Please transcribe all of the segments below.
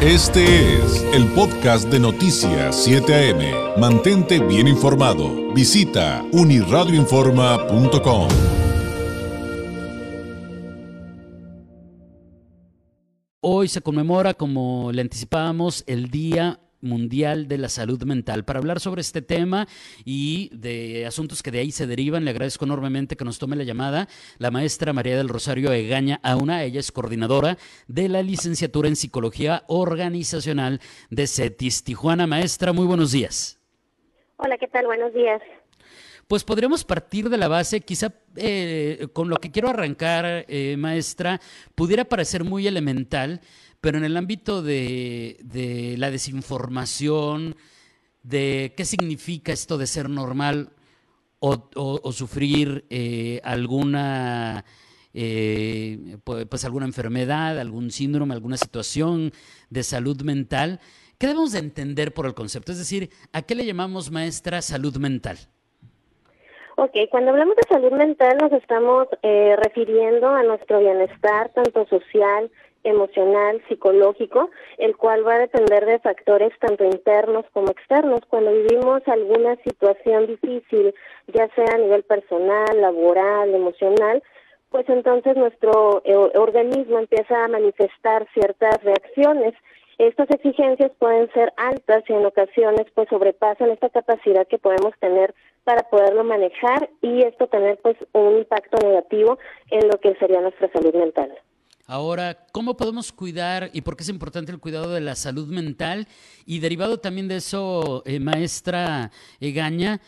Este es el podcast de Noticias 7 AM. Mantente bien informado. Visita uniradioinforma.com. Hoy se conmemora, como le anticipábamos, el Día Mundial de la Salud Mental. Para hablar sobre este tema y de asuntos que de ahí se derivan, le agradezco enormemente que nos tome la llamada la maestra María del Rosario Egaña Auna. Ella es coordinadora de la licenciatura en Psicología Organizacional de CETIS Tijuana. Maestra, muy buenos días. Hola, ¿qué tal? Buenos días. Pues podríamos partir de la base, quizá eh, con lo que quiero arrancar, eh, maestra, pudiera parecer muy elemental, pero en el ámbito de, la desinformación, de qué significa esto de ser normal o, sufrir eh, alguna, eh, pues alguna enfermedad, algún síndrome, alguna situación de salud mental, ¿qué debemos de entender por el concepto? Es decir, ¿a qué le llamamos maestra salud mental? Ok, cuando hablamos de salud mental nos estamos eh, refiriendo a nuestro bienestar, tanto social, emocional, psicológico, el cual va a depender de factores tanto internos como externos. Cuando vivimos alguna situación difícil, ya sea a nivel personal, laboral, emocional, pues entonces nuestro eh, organismo empieza a manifestar ciertas reacciones. Estas exigencias pueden ser altas y en ocasiones pues sobrepasan esta capacidad que podemos tener para poderlo manejar y esto tener pues un impacto negativo en lo que sería nuestra salud mental. Ahora, ¿cómo podemos cuidar y por qué es importante el cuidado de la salud mental? Y derivado también de eso, eh, maestra Egaña,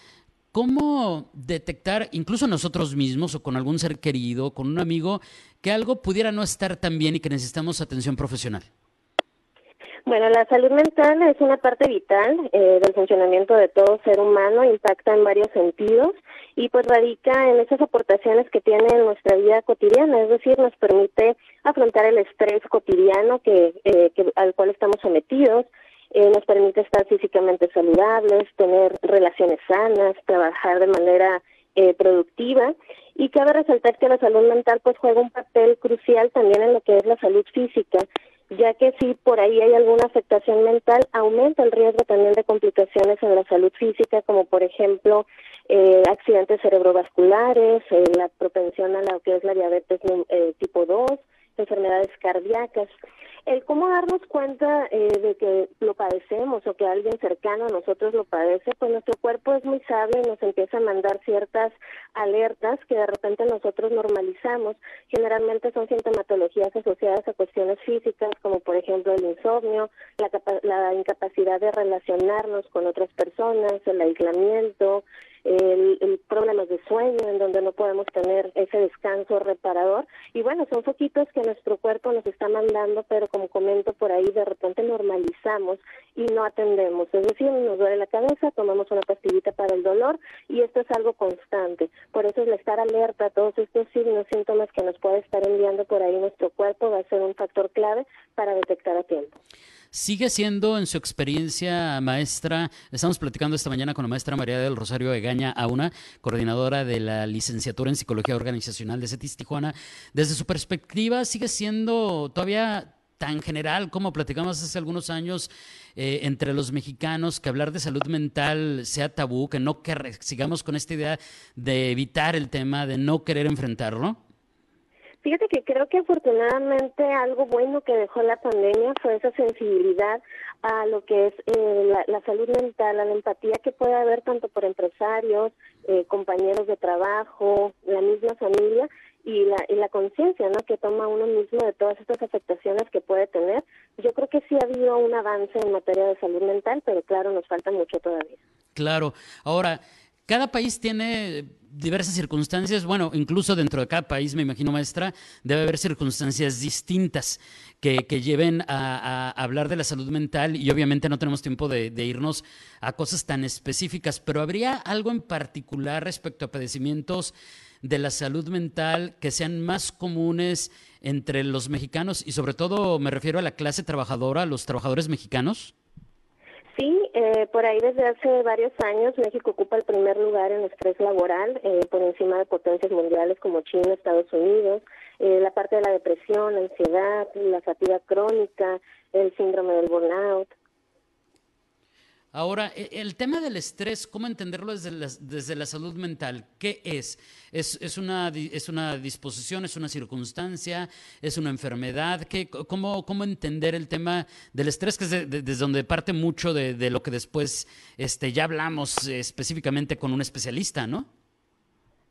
¿cómo detectar, incluso nosotros mismos o con algún ser querido, con un amigo, que algo pudiera no estar tan bien y que necesitamos atención profesional? Bueno, la salud mental es una parte vital eh, del funcionamiento de todo ser humano, impacta en varios sentidos y pues radica en esas aportaciones que tiene en nuestra vida cotidiana, es decir, nos permite afrontar el estrés cotidiano que, eh, al cual estamos sometidos, eh, nos permite estar físicamente saludables, tener relaciones sanas, trabajar de manera productiva y cabe resaltar que la salud mental pues juega un papel crucial también en lo que es la salud física ya que si por ahí hay alguna afectación mental, aumenta el riesgo también de complicaciones en la salud física, como por ejemplo eh, accidentes cerebrovasculares, eh, la propensión a lo que es la diabetes eh, tipo 2, enfermedades cardíacas el cómo darnos cuenta eh, de que lo padecemos o que alguien cercano a nosotros lo padece, pues nuestro cuerpo es muy sabio y nos empieza a mandar ciertas alertas que de repente nosotros normalizamos. Generalmente son sintomatologías asociadas a cuestiones físicas, como por ejemplo el insomnio, la, la incapacidad de relacionarnos con otras personas, el aislamiento, el, el problemas de sueño, en donde no podemos tener ese descanso reparador. Y bueno, son foquitos que nuestro cuerpo nos está mandando, pero como comento por ahí, de repente normalizamos y no atendemos. Es decir, nos duele la cabeza, tomamos una pastillita para el dolor y esto es algo constante. Por eso el estar alerta a todos estos signos, síntomas que nos puede estar enviando por ahí nuestro cuerpo va a ser un factor clave para detectar a tiempo. Sigue siendo en su experiencia maestra, estamos platicando esta mañana con la maestra María del Rosario Egaña Auna, coordinadora de la licenciatura en Psicología Organizacional de CETIS Tijuana. Desde su perspectiva, sigue siendo todavía tan general como platicamos hace algunos años eh, entre los mexicanos, que hablar de salud mental sea tabú, que no que sigamos con esta idea de evitar el tema, de no querer enfrentarlo? Fíjate que creo que afortunadamente algo bueno que dejó la pandemia fue esa sensibilidad a lo que es eh, la, salud mental, a la empatía que puede haber tanto por empresarios, eh, compañeros de trabajo, la misma familia y la, y la conciencia ¿no? que toma uno mismo de todas estas afectaciones que puede tener. Yo creo que sí ha habido un avance en materia de salud mental, pero claro, nos falta mucho todavía. Claro. Ahora, cada país tiene diversas circunstancias, bueno, incluso dentro de cada país, me imagino, maestra, debe haber circunstancias distintas que, lleven a, hablar de la salud mental y obviamente no tenemos tiempo de, irnos a cosas tan específicas, pero ¿habría algo en particular respecto a padecimientos de la salud mental que sean más comunes entre los mexicanos y sobre todo me refiero a la clase trabajadora, los trabajadores mexicanos? Sí, eh, por ahí desde hace varios años México ocupa el primer lugar en estrés laboral, eh, por encima de potencias mundiales como China, Estados Unidos. eh, la parte de la depresión, la ansiedad, la fatiga crónica, el síndrome del burnout. Ahora, e, el tema del estrés, ¿cómo entenderlo desde la, desde la salud mental? ¿Qué es? ¿Es, es, una, ¿Es una disposición, es una circunstancia, es una enfermedad? ¿Qué, cómo, ¿Cómo entender el tema del estrés, que es desde donde parte mucho de, de, lo que después este, ya hablamos específicamente con un especialista, ¿no?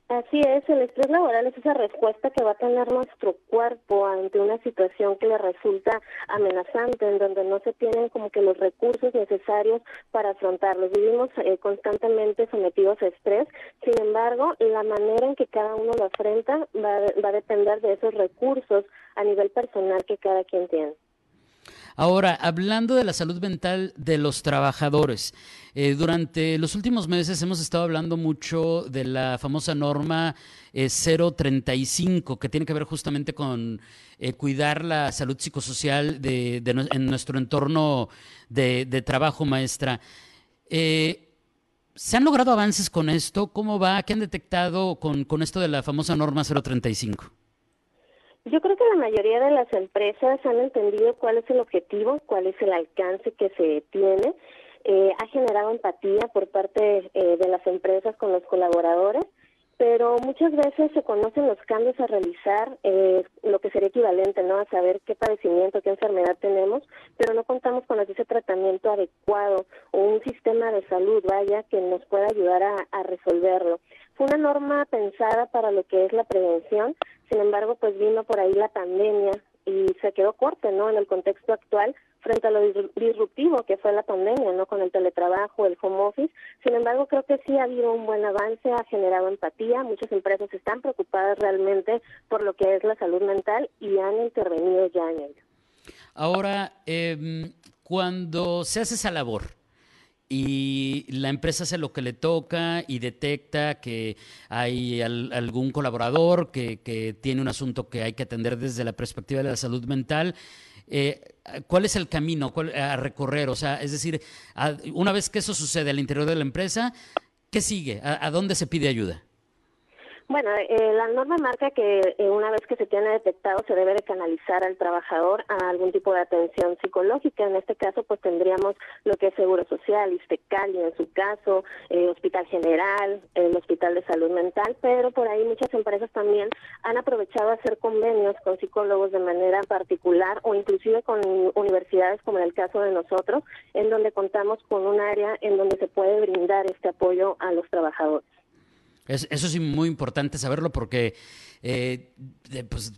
Así es, el estrés laboral es esa respuesta que va a tener nuestro cuerpo ante una situación que le resulta amenazante, en donde no se tienen como que los recursos necesarios para afrontarlos. Vivimos eh, constantemente sometidos a estrés, sin embargo, la manera en que cada uno lo afrenta va, va a depender de esos recursos a nivel personal que cada quien tiene. Ahora, hablando de la salud mental de los trabajadores, eh, durante los últimos meses hemos estado hablando mucho de la famosa norma eh, 035, que tiene que ver justamente con eh, cuidar la salud psicosocial de, en nuestro entorno de, de trabajo, maestra. Eh, ¿Se han logrado avances con esto? ¿Cómo va? ¿Qué han detectado con, con esto de la famosa norma 035? Yo creo que la mayoría de las empresas han entendido cuál es el objetivo, cuál es el alcance que se tiene. Eh, ha generado empatía por parte eh, de las empresas con los colaboradores, pero muchas veces se conocen los cambios a realizar, eh, lo que sería equivalente, ¿no? A saber qué padecimiento, qué enfermedad tenemos, pero no contamos con ese tratamiento adecuado o un sistema de salud, vaya, que nos pueda ayudar a, a resolverlo. Fue una norma pensada para lo que es la prevención, sin embargo, pues vino por ahí la pandemia y se quedó corta, ¿no? En el contexto actual frente a lo disruptivo que fue la pandemia, ¿no? Con el teletrabajo, el home office. Sin embargo, creo que sí ha habido un buen avance, ha generado empatía. Muchas empresas están preocupadas realmente por lo que es la salud mental y han intervenido ya en ello. Ahora, eh, cuando se hace esa labor, y la empresa hace lo que le toca y detecta que hay al, algún colaborador que, tiene un asunto que hay que atender desde la perspectiva de la salud mental. Eh, ¿Cuál es el camino a recorrer? O sea, es decir, una vez que eso sucede al interior de la empresa, ¿qué sigue? ¿A, a dónde se pide ayuda? Bueno, eh, la norma marca que eh, una vez que se tiene detectado se debe de canalizar al trabajador a algún tipo de atención psicológica. En este caso, pues tendríamos lo que es Seguro Social, ISTECAL y en su caso, eh, Hospital General, el Hospital de Salud Mental, pero por ahí muchas empresas también han aprovechado hacer convenios con psicólogos de manera particular o inclusive con universidades como en el caso de nosotros, en donde contamos con un área en donde se puede brindar este apoyo a los trabajadores. Es, eso es muy importante saberlo porque, eh, pues,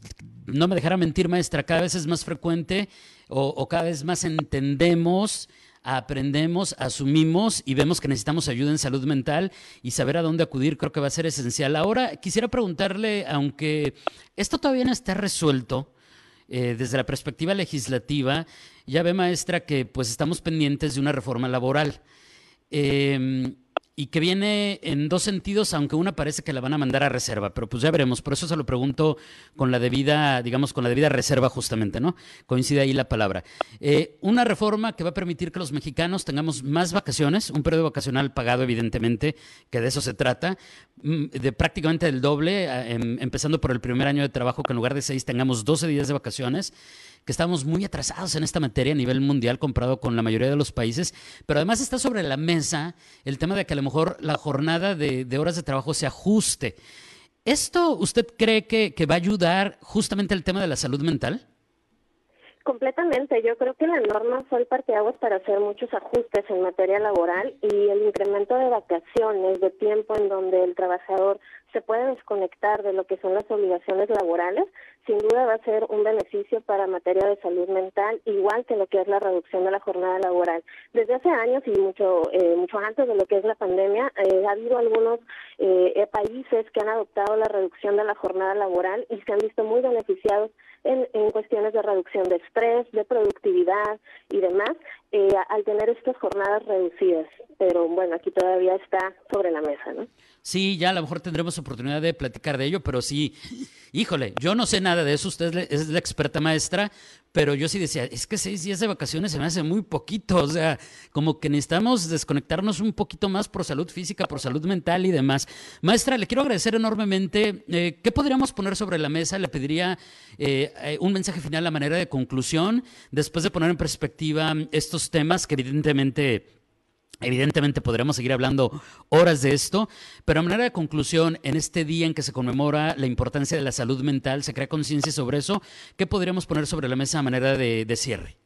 no me dejará mentir, maestra, cada vez es más frecuente o, cada vez más entendemos, aprendemos, asumimos y vemos que necesitamos ayuda en salud mental y saber a dónde acudir creo que va a ser esencial. Ahora, quisiera preguntarle, aunque esto todavía no está resuelto, eh, desde la perspectiva legislativa, ya ve, maestra, que pues estamos pendientes de una reforma laboral. Eh, y que viene en dos sentidos, aunque una parece que la van a mandar a reserva, pero pues ya veremos, por eso se lo pregunto con la debida, digamos, con la debida reserva justamente, ¿no? Coincide ahí la palabra. Eh, una reforma que va a permitir que los mexicanos tengamos más vacaciones, un periodo vacacional pagado, evidentemente, que de eso se trata, mm, de prácticamente el doble, em, empezando por el primer año de trabajo, que en lugar de seis tengamos 12 días de vacaciones que estamos muy atrasados en esta materia a nivel mundial comparado con la mayoría de los países, pero además está sobre la mesa el tema de que a lo mejor la jornada de, de horas de trabajo se ajuste. ¿Esto usted cree que, que va a ayudar justamente al tema de la salud mental? Completamente. Yo creo que la norma fue el parteaguas para hacer muchos ajustes en materia laboral y el incremento de vacaciones, de tiempo en donde el trabajador se puede desconectar de lo que son las obligaciones laborales, sin duda va a ser un beneficio para materia de salud mental, igual que lo que es la reducción de la jornada laboral. Desde hace años y mucho eh, mucho antes de lo que es la pandemia, eh, ha habido algunos eh, países que han adoptado la reducción de la jornada laboral y se han visto muy beneficiados en, en cuestiones de reducción de estrés, de productividad y demás, eh, al tener estas jornadas reducidas. Pero bueno, aquí todavía está sobre la mesa, ¿no? Sí, ya a lo mejor tendremos oportunidad de platicar de ello, pero sí, híjole, yo no sé nada de eso, usted es la experta maestra, pero yo sí decía, es que seis días de vacaciones se me hace muy poquito, o sea, como que necesitamos desconectarnos un poquito más por salud física, por salud mental y demás. Maestra, le quiero agradecer enormemente. Eh, ¿Qué podríamos poner sobre la mesa? Le pediría eh, eh, un mensaje final a manera de conclusión, después de poner en perspectiva estos temas que evidentemente Evidentemente podremos seguir hablando horas de esto, pero a manera de conclusión, en este día en que se conmemora la importancia de la salud mental, se crea conciencia sobre eso, ¿qué podríamos poner sobre la mesa a manera de, de cierre?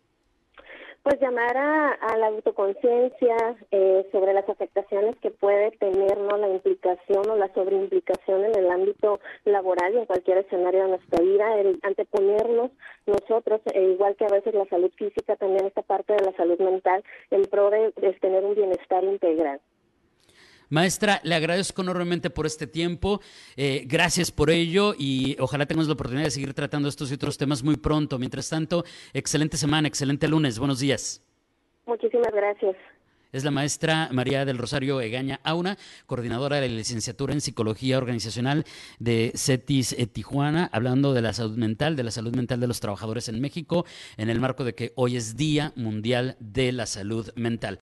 Pues llamar a, la autoconciencia eh, sobre las afectaciones que puede tener ¿no? la implicación o la sobreimplicación en el ámbito laboral y en cualquier escenario de nuestra vida, el anteponernos nosotros, e igual que a veces la salud física, también esta parte de la salud mental, en pro de tener un bienestar integral. Maestra, le agradezco enormemente por este tiempo. Eh, gracias por ello y ojalá tengamos la oportunidad de seguir tratando estos y otros temas muy pronto. Mientras tanto, excelente semana, excelente lunes. Buenos días. Muchísimas gracias. Es la maestra María del Rosario Egaña Auna, coordinadora de la licenciatura en Psicología Organizacional de CETIS eh, Tijuana, hablando de la salud mental, de la salud mental de los trabajadores en México, en el marco de que hoy es Día Mundial de la Salud Mental.